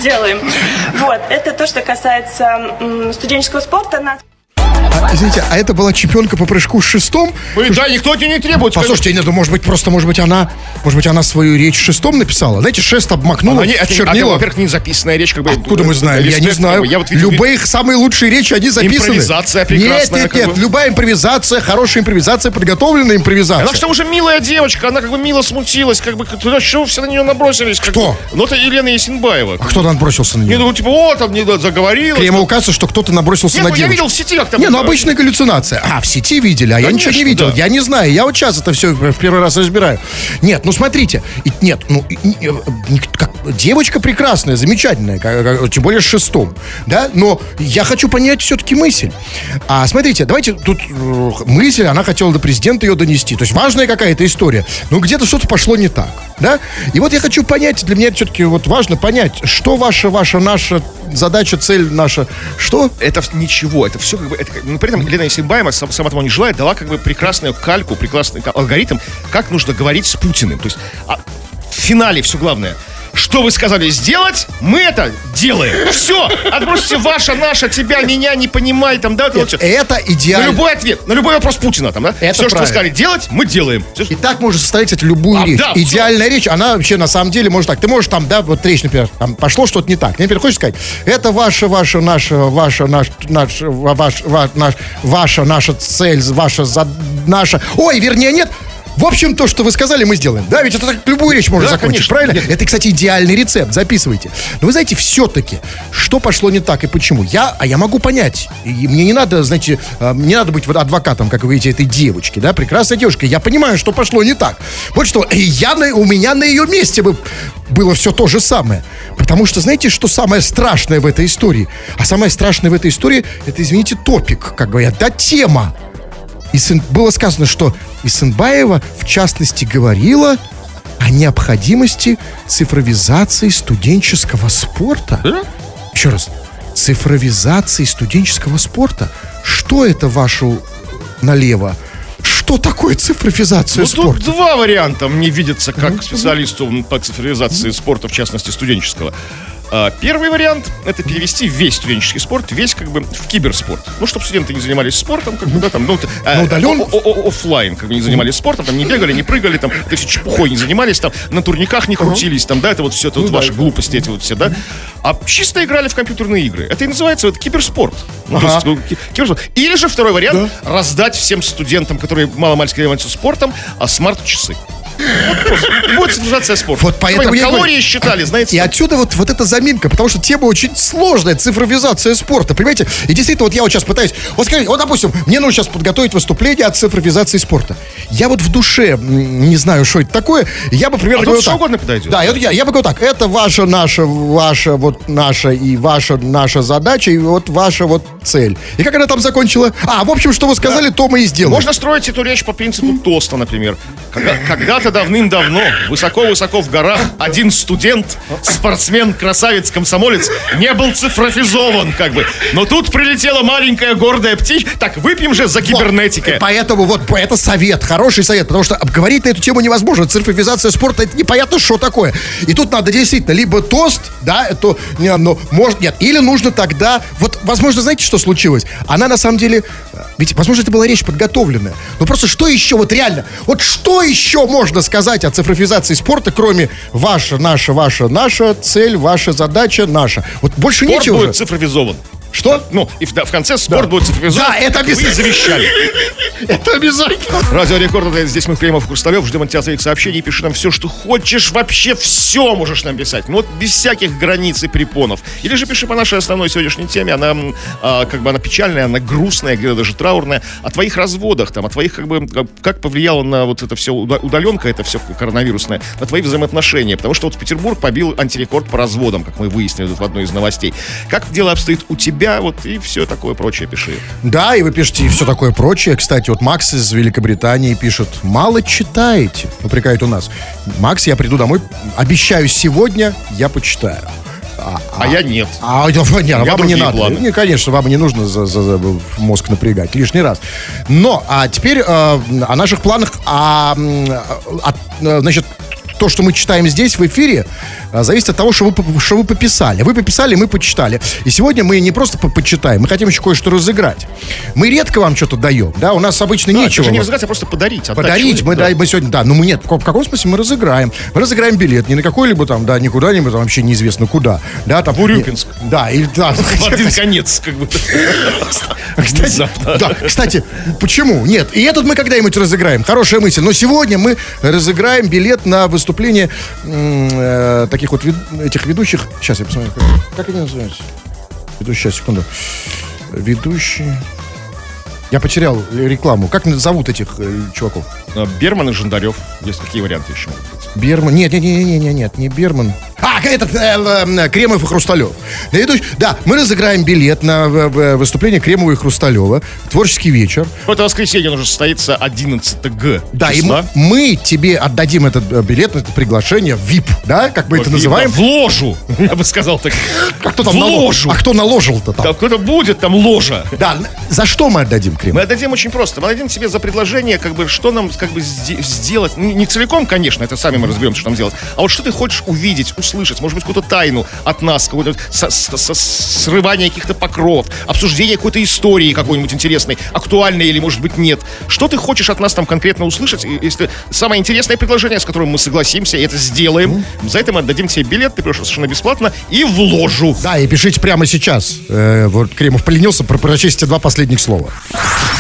делаем. Вот, это то, что касается студенческого спорта. А, Извините, а это была чемпионка по прыжку с шестом? Вы, да, никто тебя не требует. Послушайте, нет, ну, может быть, просто, может быть, она, может быть, она свою речь шестом написала? Знаете, шест обмакнула Она не- в это, чернила. это, во-первых, не записанная речь, как бы. Откуда мы знаем? Я не знаю. Я вот видел- Любые их самые лучшие речи, они записаны. Импровизация Нет, прекрасная, нет, как нет. бы. Любая импровизация, хорошая импровизация, подготовленная импровизация. Она что уже милая девочка, она как бы мило смутилась, как бы, туда что все на нее набросились? как Кто? бы. Ну, это Елена Есенбаева. А кто там бросился на Не, нее? ну, типа, о, там, не заговорила. Кремову кажется, что кто-то набросился Нет, на ну, я девочку. видел в сети, как там. Не, ну обычная галлюцинация. А, в сети видели, а я ничего не Конечно, видел. да. Я не знаю, я вот сейчас это все в первый раз разбираю. Нет, ну смотрите, нет, ну э, как- девочка прекрасная, замечательная, как- как- тем более шестом, да, но я хочу понять все-таки мысль. А смотрите, давайте тут э, мысль, она хотела до президента ее донести, то есть важная какая-то история, но где-то что-то пошло не так, да, и вот я хочу понять, для меня все-таки вот важно понять, что ваша, ваша, наша задача, цель наша, что? это ничего, это все как бы, это, ну, при этом Елена Есенбаева, сам- сама того не желает, дала как бы прекрасную кальку, прекрасный алгоритм, как нужно говорить с Путиным. То есть а, в финале все главное. Что вы сказали сделать, мы это делаем. Все, отбросьте ваша, наша, тебя, меня, не понимай, там, да, это вот всё. Это На идеально. любой ответ, на любой вопрос Путина, там, да? Это все, что вы правильно. сказали делать, мы делаем. Всё, И так может составить, кстати, любую А, речь. да. Идеальная речь, она вообще на самом деле может так. Ты можешь там, да, вот речь, например, там пошло что-то не так. Например, хочешь сказать, это ваша, ваша, наша, ваша, наш, наш, ва- ваш, ва- наш, ваша, наша цель, ваша, за, наша. Ой, вернее, нет. В общем, то, что вы сказали, мы сделаем. Да, ведь это так любую речь можно Да, закончить, конечно. правильно? Нет. Это, кстати, идеальный рецепт, записывайте. Но вы знаете, все-таки, что пошло не так и почему? Я, а я могу понять. И мне не надо, знаете, э, не надо быть адвокатом, как вы видите, этой девочки, да, прекрасная девушка. Я понимаю, что пошло не так. Вот что, я на, у меня на ее месте бы было все то же самое. Потому что, знаете, что самое страшное в этой истории? А самое страшное в этой истории, это, извините, топик, как говорят, да, тема. И было сказано, что Исенбаева, в частности, говорила о необходимости цифровизации студенческого спорта. Еще раз. Цифровизации студенческого спорта. Что это вашу налево? Что такое цифровизация Ну, тут спорта? два варианта мне видятся как специалисту по цифровизации спорта, в частности, студенческого. А, Первый вариант – это перевести весь студенческий спорт, весь как бы в киберспорт. Ну, чтобы студенты не занимались спортом, как бы, да, там, ну, т- а, На удалёнке? о- о- о- оффлайн, как бы не занимались спортом, там не бегали, не прыгали, там, это все чепухой не занимались, там, на турниках не крутились, там, да, это вот все, это вот ваши глупости эти вот все, да. А чисто играли в компьютерные игры. Это и называется вот киберспорт. Ну, то Ага. есть, ну, ки- киберспорт. Или же второй вариант – раздать всем студентам, которые мало-мальски занимаются спортом, а смарт-часы. Вот будет цифровизация спорта. Вот поэтому я калории говорю. считали, знаете. И отсюда вот, вот эта заминка, потому что тема очень сложная, цифровизация спорта, понимаете? И действительно, вот я вот сейчас пытаюсь, вот скажите, вот, допустим, мне нужно сейчас подготовить выступление о цифровизации спорта. Я вот в душе не знаю, что это такое, я бы примерно А тут говорил что угодно подойдет. Да, я, я, я бы говорил так, это ваша, наша, ваша, вот наша и ваша, наша задача, и вот ваша вот цель. И как она там закончила? А, в общем, что вы сказали, то мы и сделаем. Можно строить эту речь по принципу тоста, например. Когда- Когда-то давным-давно, высоко-высоко в горах, один студент, спортсмен, красавец, комсомолец, не был цифровизован, как бы. Но тут прилетела маленькая гордая птичка. Так, выпьем же за кибернетикой. Поэтому вот это совет, хороший совет, потому что обговорить на эту тему невозможно. Цифровизация спорта это непонятно, что такое. И тут надо действительно либо тост, да, это не, ну, может, нет, или нужно тогда, вот, возможно, знаете, что случилось? Она на самом деле, э, ведь, возможно, это была речь подготовленная. Но просто что еще, вот реально, вот что еще можно сказать о цифровизации спорта, кроме ваша, наша, ваша, наша цель, ваша задача, наша. Вот больше Спорт нечего будет же. цифровизован. Что? Ну, и в, да, в конце спорт будет цифровизован. Да, это вы обязательно. завещали. [LAUGHS] Это обязательно. Радио Рекорд, здесь мы Климов Хрусталев, ждем от тебя твоих сообщений, пиши нам все, что хочешь, вообще все можешь нам писать, ну вот без всяких границ и препонов. Или же пиши по нашей основной сегодняшней теме, она а, как бы она печальная, она грустная, где-то даже траурная, о твоих разводах, там, о твоих как бы, как, повлияло на вот это все удаленка, это все коронавирусное, на твои взаимоотношения, потому что вот Петербург побил антирекорд по разводам, как мы выяснили тут в одной из новостей. Как дело обстоит у тебя, вот и все такое прочее пиши. Да, и вы пишете и все такое прочее. Кстати, вот Макс из Великобритании пишет, мало читаете, упрекает у нас. Макс, я приду домой, обещаю, сегодня я почитаю. А я нет. А, [LAUGHS] нет, вам не надо. планы. Не, конечно, вам не нужно за, за- за мозг напрягать лишний раз. Но, а теперь э, о наших планах, а, от, э, значит, то, что мы читаем здесь в эфире, э, зависит от того, что вы, что вы пописали. Вы пописали, мы почитали. И сегодня мы не просто по- почитаем, мы хотим еще кое-что разыграть. Мы редко вам что-то даем, да, у нас обычно А, нечего. даже не разыграть, а просто подарить. Подарить мы, да. да, мы сегодня, да, ну мы нет, в каком- смысле мы разыграем? Мы разыграем билет не на какой-либо там, да, не куда-нибудь, там вообще неизвестно куда, да, там. Урюпинск. Да, и да. [LAUGHS] В один [LAUGHS] конец, как бы. Кстати, да, кстати, почему? Нет, и этот мы когда-нибудь разыграем. Хорошая мысль. Но сегодня мы разыграем билет на выступление м, э, таких вот вед- этих ведущих. Сейчас я посмотрю, как, как они называются. Ведущий, сейчас, секунду. Ведущий. Я потерял рекламу. Как зовут этих э, чуваков? А, Берман и Жандарев. Есть какие варианты еще могут быть? Берман. Нет, нет, нет, нет, нет, нет, не Берман. А, этот, э, э, Кремов и Хрусталев. Да, ведущий- Да, мы разыграем билет на выступление Кремова и Хрусталева. Творческий вечер. В это воскресенье уже состоится 11 г. Да, и мы, мы тебе отдадим этот э, билет, это приглашение в VIP, да, как мы это Видно, называем. В ложу, я бы сказал так. [LAUGHS] А кто там в ложу. А кто наложил-то там? Да, кто-то будет там ложа. Да, за что мы отдадим Крем? Мы отдадим очень просто. Мы отдадим тебе за предложение, как бы, что нам как бы сде- сделать. Не целиком, конечно, это сами мы разберемся, что нам делать. А вот что ты хочешь увидеть, услышать, может быть, какую-то тайну от нас, какое-то со- со- со- срывание каких-то покров, обсуждение какой-то истории какой-нибудь интересной, актуальной или, может быть, нет. Что ты хочешь от нас там конкретно услышать? И Если самое интересное предложение, с которым мы согласимся, и это сделаем, за это мы отдадим тебе билет, ты придешь совершенно бесплатно и в ложу. Да, и пишите прямо сейчас. Э, вот Кремов поленился, про- прочистите два последних слова.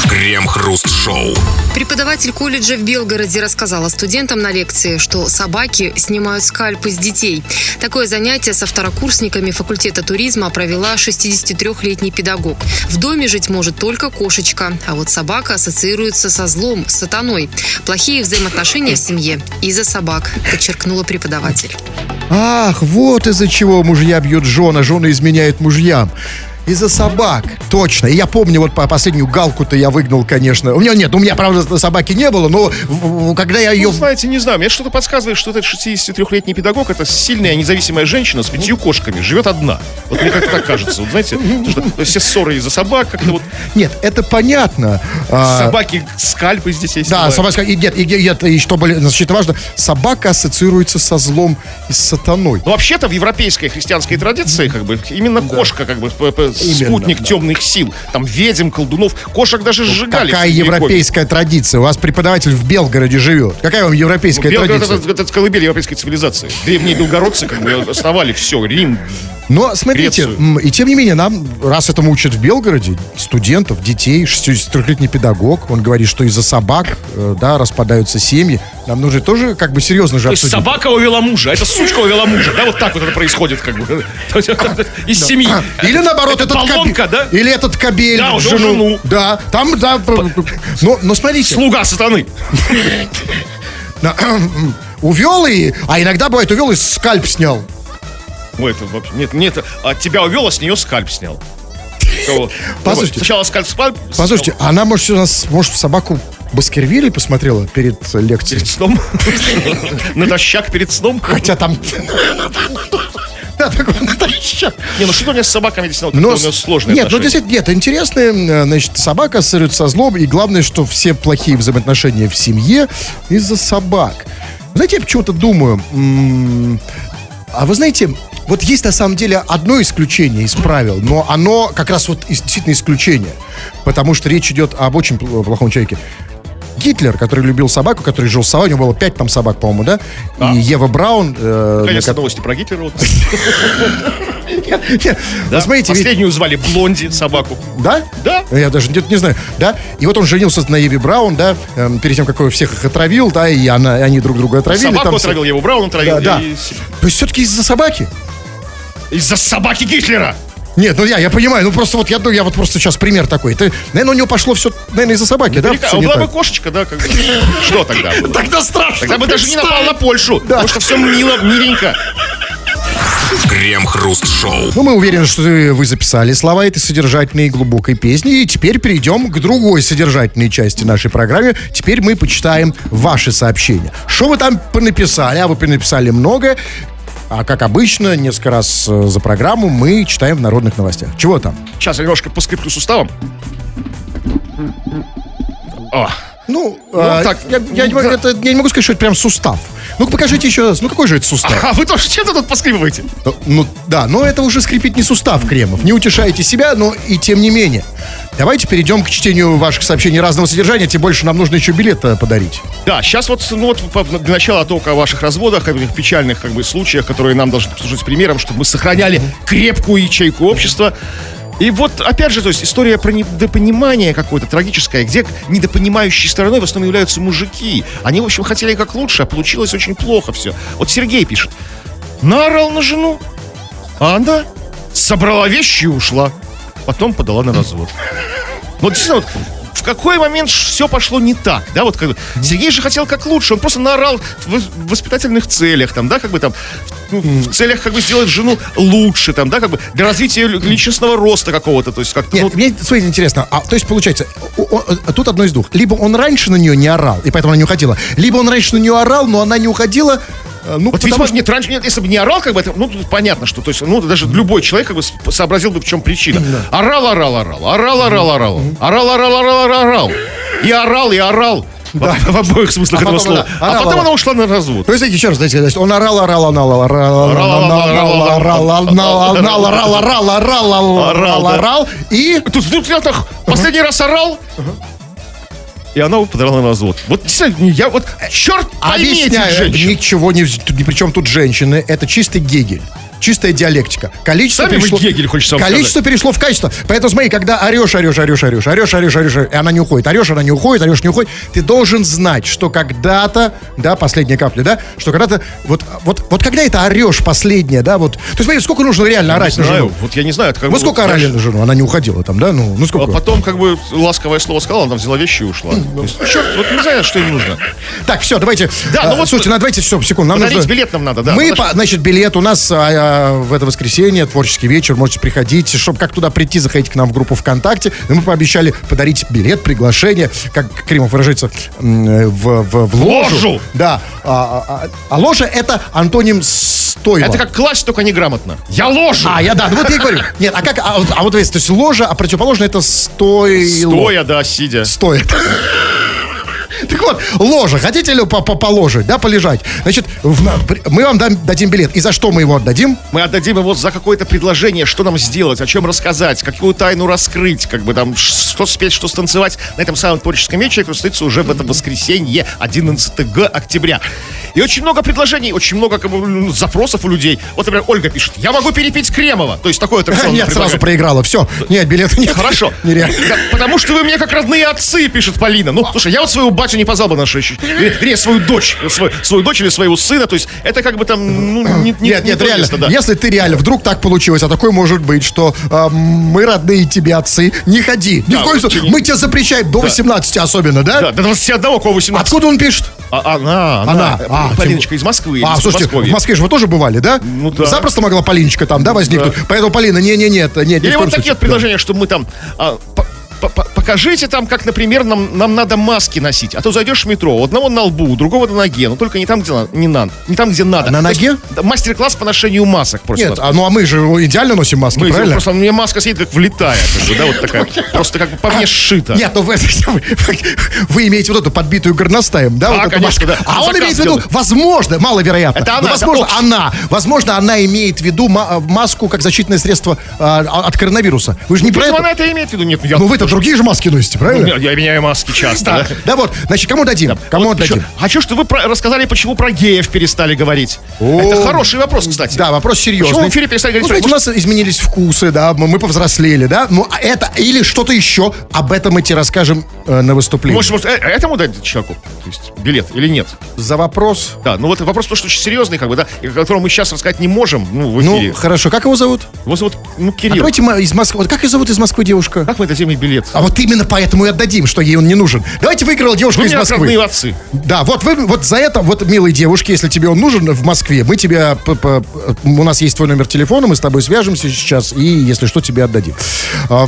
Крем-хруст-шоу. Преподаватель колледжа в Белгороде рассказала студентам на лекции, что собаки снимают скальпы с детей. Такое занятие со второкурсниками факультета туризма провела 63-летний педагог. В доме жить может только кошечка, а вот собака ассоциируется со злом, с сатаной. Плохие взаимоотношения в семье из-за собак, подчеркнула преподаватель. Ах, вот из-за чего мужья бьют жена, жены изменяют мужьям. Из-за собак. Точно. И я помню, вот по последнюю галку-то я выгнал, конечно. У меня нет, у меня, правда, собаки не было, но когда я ее... Ну, знаете, не знаю, мне что-то подсказывает, что этот 63-летний педагог это сильная независимая женщина с пятью кошками, живет одна. Вот мне как-то так кажется. Вот знаете, что, все ссоры из-за собак, как-то вот Нет, это понятно. А, собаки скальпы здесь есть. Да, собака, и, нет, и, и- и что более, значит, важно, собака ассоциируется со злом и с сатаной. Но вообще-то в европейской христианской традиции, как бы, именно кошка, как бы, п- спутник да. темных сил. Там ведьм, колдунов, кошек даже сжигали. Какая европейская традиция? У вас преподаватель в Белгороде живет. Какая вам европейская Белгород традиция? это, это, это колыбель европейской цивилизации. Древние белгородцы как бы основали все, Рим. Но смотрите, Грецию. и тем не менее, нам, раз этому учат в Белгороде, студентов, детей, 63-летний педагог, он говорит, что из-за собак, э, да, распадаются семьи. Нам нужно тоже как бы серьезно же То есть обсудить. собака увела мужа, а это сучка увела мужа. Да, вот так вот это происходит, как бы. [LAUGHS] Есть [LAUGHS] Из семьи. Или наоборот, Это этот поломка, кобель. да? Или этот кобель Да, жену. жену. Да, там, да. п- п- Но, но смотрите, Слуга сатаны. [LAUGHS] увел и... А иногда бывает, увел и скальп снял. Ой, это вообще... Нет, нет, от тебя увел, а с нее скальп снял. Послушайте. Сначала скальп скальп. Послушайте, она, может, у нас, может, собаку Баскервилли посмотрела перед э, лекцией? Перед сном. [LAUGHS] Натощак перед сном. Хотя там... [LAUGHS] Не, ну что у меня с собаками действительно Но как-то у с- меня сложные Нет, ну отношения. действительно, нет, интересная, э, значит, собака ассоциируется со злом, и главное, что все плохие взаимоотношения в семье из-за собак. Знаете, я почему-то думаю, а вы знаете, вот есть на самом деле одно исключение из правил, но оно как раз вот действительно исключение, потому что речь идет об очень пл- плохом человеке. Гитлер, который любил собаку, который жил с собой, у него было пять там собак, по-моему, да? И Ева Браун... э, Конечно, на новости про Гитлера. [LAUGHS] вот. Нет, Да? Вы смотрите, ведь- Последнюю звали Блонди, собаку. Да? Да. Я даже не, не знаю, да? И вот он женился на Еве Браун, да, эм, перед тем, как его всех их отравил, да, и она, они друг друга отравили. Собаку там все. отравил, его Браун отравил. Да, да. и- То есть все-таки из-за собаки? Из-за собаки Гитлера. Нет, ну я, я понимаю, ну просто вот я, ну, я вот просто сейчас пример такой. Ты, наверное, у него пошло все, наверное, из-за собаки, да? Наверняка. Всё А не была бы кошечка, да, как бы. Что тогда было? Тогда страшно. Тогда бы даже не напал на Польшу, потому что все мило, миленько. Крем-хруст-шоу. Ну, мы уверены, что вы записали слова этой содержательной и глубокой песни. И теперь перейдем к другой содержательной части нашей программы. Теперь мы почитаем ваши сообщения. Что вы там понаписали? А вы понаписали много. А как обычно, несколько раз э, за программу мы читаем в народных новостях. Чего там? Сейчас я немножко по скрипту суставом. О, Ну, а, так, я, я не могу, это- я не могу сказать, что это прям сустав. Ну-ка покажите еще раз. Ну какой же это сустав? а вы тоже чем-то тут поскрипываете? Ну, Ну да, но это уже скрипит не сустав кремов. Не утешайте себя, но и тем не менее. Давайте перейдем к чтению ваших сообщений разного содержания, тем больше нам нужно еще билет э, подарить. Да, сейчас вот, ну вот для начала только о ваших разводах, о печальных как бы случаях, которые нам должны послужить примером, чтобы мы сохраняли крепкую ячейку общества. И вот, опять же, то есть история про недопонимание какое-то трагическое, где недопонимающей стороной в основном являются мужики. Они, в общем, хотели как лучше, а получилось очень плохо все. Вот Сергей пишет. Наорал на жену, а она собрала вещи и ушла. Потом подала на развод. Вот действительно, вот в какой момент все пошло не так, да, вот как бы, Сергей же хотел как лучше, он просто наорал в воспитательных целях, там, да, как бы там, ну, в целях как бы сделать жену лучше, там, да, как бы для развития личностного роста какого-то, то есть как-то, Нет, ну, мне, смотрите, интересно, а, то есть получается, о- о- о- тут одно из двух. Либо он раньше на нее не орал, и поэтому она не уходила, либо он раньше на нее орал, но она не уходила, ну, Вот, потому что- нет, раньше, нет, если бы не орал, как бы, это, ну, тут понятно, что, то есть, ну, даже любой человек, как бы, сообразил бы, в чем причина. Орал, орал, орал, орал, орал, орал, орал, орал, орал, орал, орал, и орал, и орал, Да. в, в обоих смыслах А этого слова. она а орала. потом она ушла на развод. То есть, еще раз, дайте, дайте, он орал, орал, орал, орал, орал, орал, орал, орал, орал, орал, орал, орал, и... Тут я так последний раз орал, и она подала на развод. Вот действительно, я вот, черт пойми этих Объясняю, ничего не, ни при чем тут женщины, это чистый Гегель. Чистая диалектика. Количество Сами вы перешло... Гегель, хочется Количество перешло в качество. Поэтому смотри, когда орешь, орешь, орешь, орешь, орешь, орешь, орешь, и она не уходит, орешь, она не уходит, орешь, не уходит, ты должен знать, что когда-то, да, последняя капля, да, что когда-то, вот, вот, вот когда это орешь последнее, да, вот, то есть смотри, сколько нужно реально орать Не на жену? вот я не знаю. это как Вот бы сколько орали знаешь, на жену? Она не уходила там, да? Ну, ну А сколько? потом как бы ласковое слово сказала, она взяла вещи и ушла. Черт, вот не знаю, что им нужно. Так, все, давайте. Да, а, ну вот- слушайте, на давайте, все, секунду. Нам нужно... билет нам надо, да. Мы, значит, билет у нас в это воскресенье, творческий вечер, можете приходить. Чтобы как туда прийти, заходите к нам в группу ВКонтакте. И мы пообещали подарить билет, приглашение, как Кремов выражается, в, в, в ложу. Ложу! Да. А, а- а- а ложа это антоним стойла. Это как класть, только неграмотно. Я ложу! А, я да, ну вот я и говорю. Нет, а как, а, вот- а вот, то есть ложа, а противоположно это стойло. Стоя, да, сидя. стоит. Так вот, ложа. Хотите ли по- по- положить, да, полежать? Значит, в мы вам дадим билет. И за что мы его отдадим? Мы отдадим его за какое-то предложение, что нам сделать, о чем рассказать, какую тайну раскрыть, как бы там, что спеть, что станцевать на этом самом творческом вечере, который состоится уже в это воскресенье, 11 г октября. И очень много предложений, очень много как бы, м, запросов у людей. Вот, например, Ольга пишет, я могу перепить Кремова. То есть такое [LAUGHS] аттракцион Нет, сразу проиграла. Все. Нет, билета нет. Хорошо. [LAUGHS] Потому что вы мне как родные отцы, пишет Полина. Ну, слушай, я вот свою батю не позвал бы на шею. Вернее, свою дочь. Свою, дочь или своего сына. То есть, это как бы там, ну, не, не- Нет, не нет, реально. Если ты реально вдруг так получилось, а такое может быть, что а, мы родные тебе отцы, не ходи. Ни в коем случае. Мы тебя запрещаем до 18 особенно, да? Да, до 21 кого 18. Откуда он пишет? А, она, она, Она. А, Полиночка тем- из Москвы. А, из слушайте, в Москве же вы тоже бывали, да? Ну да. Запросто могла Полиночка там, да, возникнуть. Поэтому, Полина, не-не-нет, нет, случае. вот предложения, что мы там... а, по- по- по- Покажите там, как, например, нам, нам надо маски носить. А то зайдешь в метро, у одного на лбу, у другого на ноге, но только не там, где, на- не, на, не там, где надо. На То есть, ноге? да, Мастер-класс по ношению масок. просят Нет, а, ну а мы же идеально носим маски, Мы правильно? просто у меня маска сидит как бы, да, вот такая, [LAUGHS] просто как бы по мне сшита. Нет, ну [LAUGHS] вы, имеете вот эту подбитую горностаем, да? Да, вот конечно, да. А он имеет в виду, возможно, маловероятно. Это она, но, это возможно, она, возможно, она имеет в виду ма- маску как защитное средство а, от коронавируса. Вы же не про Видимо, это? она это имеет в виду. Нет, ну я... Ну вы-то другие же маски носите, правильно? Я, я меняю маски часто, Да, вот, значит, кому дадим? Кому еще- Хочу, чтобы вы рассказали, почему про геев перестали говорить. Это хороший вопрос, кстати. Да, вопрос серьезный. Почему в эфире перестали говорить Ну, у нас изменились вкусы, да, мы, повзрослели, да. Ну, а это или что-то еще, об этом мы тебе расскажем э, на выступлении. Может, может, э- этому дать человеку то есть, билет или нет? За вопрос? Да, ну вот вопрос то, что очень серьезный, как бы, да, и о котором мы сейчас рассказать не можем, ну, в эфире. Ну, хорошо. Как его зовут? Вот зовут, ну, А Кирилл. давайте мы из Москвы. Вот как ее зовут из Москвы девушка? Как мы дадим ей билет? А вот именно поэтому и отдадим, что ей он не нужен. Давайте выиграла девушка Вы из меня как Москвы. отцы. Да, вот вы, вот за это, вот, милые девушки, если тебе он нужен в Москве, мы п- у нас есть твой номер телефона, мы с тобой свяжемся сейчас и, если что, тебе отдадим.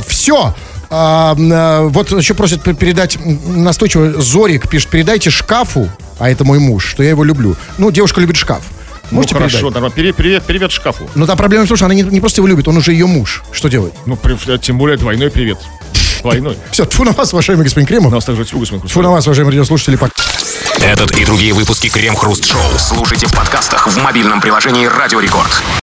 все. вот еще просят передать настойчиво, Зорик пишет, передайте шкафу, а это мой муж, что я его люблю. Ну, девушка любит шкаф. Можете ну, хорошо, передать? нормально. Пере- Привет, привет шкафу. Но там проблема в том, что она не, не просто его любит, он уже ее муж. Что делать? Ну, при- тем более двойной привет. Двойной. Все, тьфу на вас, уважаемый господин Кремов. У нас также тюга смотрю. Тьфу на вас, уважаемые радиослушатели. Пока. Этот и другие выпуски Крем Хруст Шоу слушайте в подкастах в мобильном приложении Радио Рекорд.